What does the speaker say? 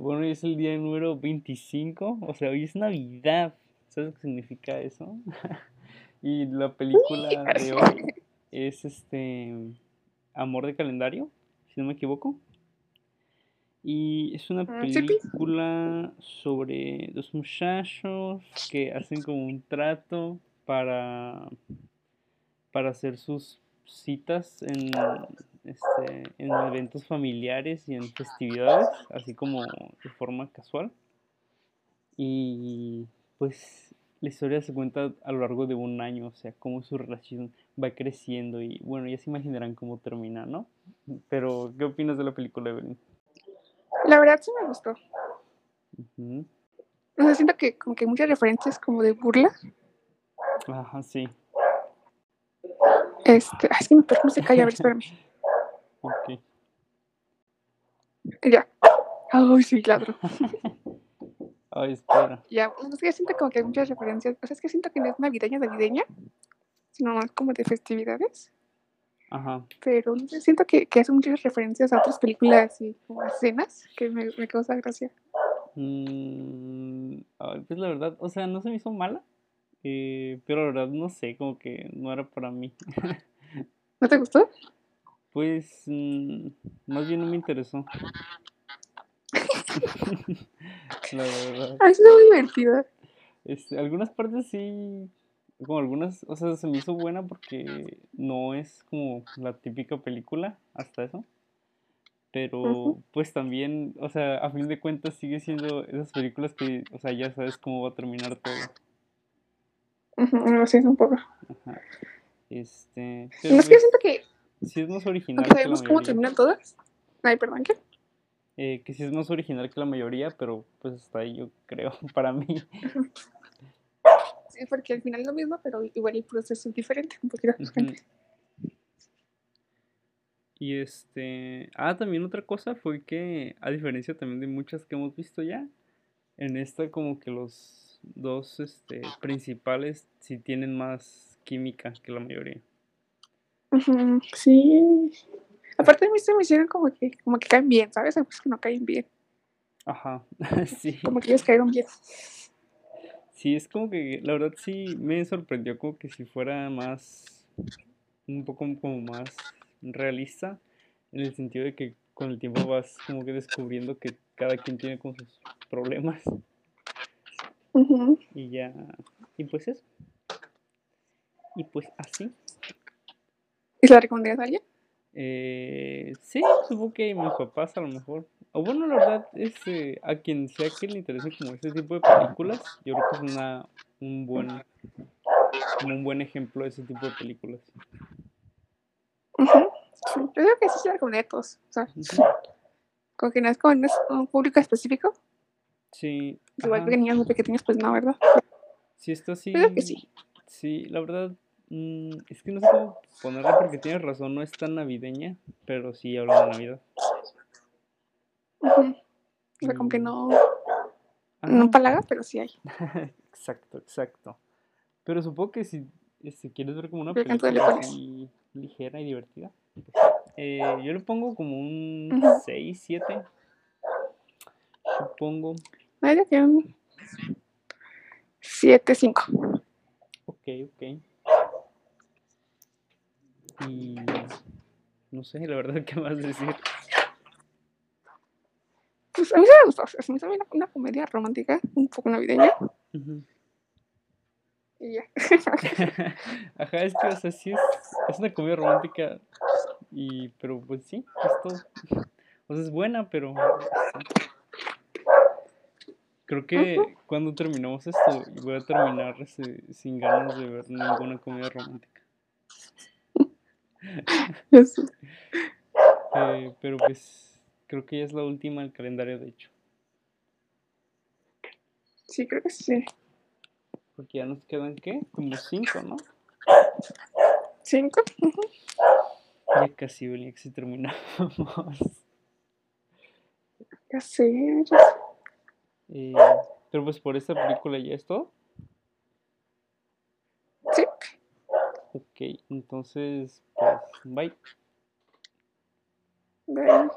Bueno, hoy es el día número 25, o sea, hoy es Navidad. ¿Sabes qué significa eso? y la película de hoy es este Amor de calendario, si no me equivoco. Y es una pi. película sobre dos muchachos que hacen como un trato para, para hacer sus citas en, este, en eventos familiares y en festividades, así como de forma casual. Y pues la historia se cuenta a lo largo de un año, o sea, cómo su relación va creciendo y bueno, ya se imaginarán cómo termina, ¿no? Pero, ¿qué opinas de la película, Evelyn? La verdad sí me gustó. O sea, siento que como que hay muchas referencias como de burla. Ajá, sí. Este, ay, es que mi perro no se calla, a ver, espérame. Ok. Ya. Ay, sí, ladro. Ay, espera. Ya, no sé, siento como que hay muchas referencias. O sea, es que siento que no es navideña, navideña, sino más como de festividades. Ajá. Pero no sé, siento que, que hace muchas referencias a otras películas y como escenas que me, me causa gracia. Mm, pues la verdad, o sea, no se me hizo mala, eh, pero la verdad no sé, como que no era para mí. ¿No te gustó? Pues mm, más bien no me interesó. La verdad. Es muy divertida. Este, algunas partes sí, como algunas, o sea, se me hizo buena porque no es como la típica película, hasta eso. Pero pues también, o sea, a fin de cuentas sigue siendo esas películas que, o sea, ya sabes cómo va a terminar todo. Ujú, No sé, es un poco. Ajá. Este, pero No es que siento que, sí es más original aunque sabemos cómo terminan todas. Ay, perdón, ¿qué? Eh, que sí es más original que la mayoría, pero pues hasta ahí yo creo, para mí. Sí, porque al final es lo mismo, pero igual el proceso es diferente, un poquito diferente. Y este, ah, también otra cosa fue que, a diferencia también de muchas que hemos visto ya, en esta como que los dos este, principales sí tienen más química que la mayoría. Sí. Aparte de mí se me hicieron como que, como que caen bien, ¿sabes? Hay que no caen bien. Ajá, sí. Como que ellos cayeron bien. Sí, es como que, la verdad sí me sorprendió como que si fuera más, un poco como más realista, en el sentido de que con el tiempo vas como que descubriendo que cada quien tiene como sus problemas Ujú. y ya, y pues eso. Y pues así. ¿Y se la recomendarías a alguien? Eh, sí, supongo que mis papás a lo mejor. O bueno, la verdad, este, a quien sea que le interese como este tipo de películas, yo creo que es una, un buen, como un buen ejemplo de ese tipo de películas. Ujú. Sí, yo creo que sí se la recomendaría a todos. O sea, como que no es como no es un público específico. Sí, Igual que niños muy pequeños, pues no, ¿verdad? sí está así. Yo creo que sí. Sí, la verdad, mm, es que no sé cómo ponerla porque tienes razón, no es tan navideña, pero sí habla de Navidad. Ujú. O sea, como que Mm, no, ajá. no palaga, pero sí hay. Exacto, exacto. Pero supongo que si este, quieres ver como una ¿Qué canto le película así ligera y divertida, pues, eh, yo le pongo como un Ujú. 6, 7. Supongo. Ay, yo que un 7, 5. Ok, ok. Y no sé, la verdad, ¿qué más decir? Pues a mí sí me gustó. O sea, se me hizo una, una comedia romántica, un poco navideña. Y ya. Ajá, es que, o sea, sí es, es una comedia romántica, y, pero pues sí, es todo. O sea, es buena, pero creo que cuando terminamos esto voy a terminar este, sin ganas de ver ninguna comedia romántica. Eh, pero pues creo que ya es la última del calendario, de hecho, Sí, creo que sí. porque ya nos quedan, ¿qué? Como cinco, ¿no? 5. Ya casi, que si terminamos. Ya sé. ya sé. Eh, pero pues por esta película ya es todo. Sí. Ok, entonces, bye. Bye.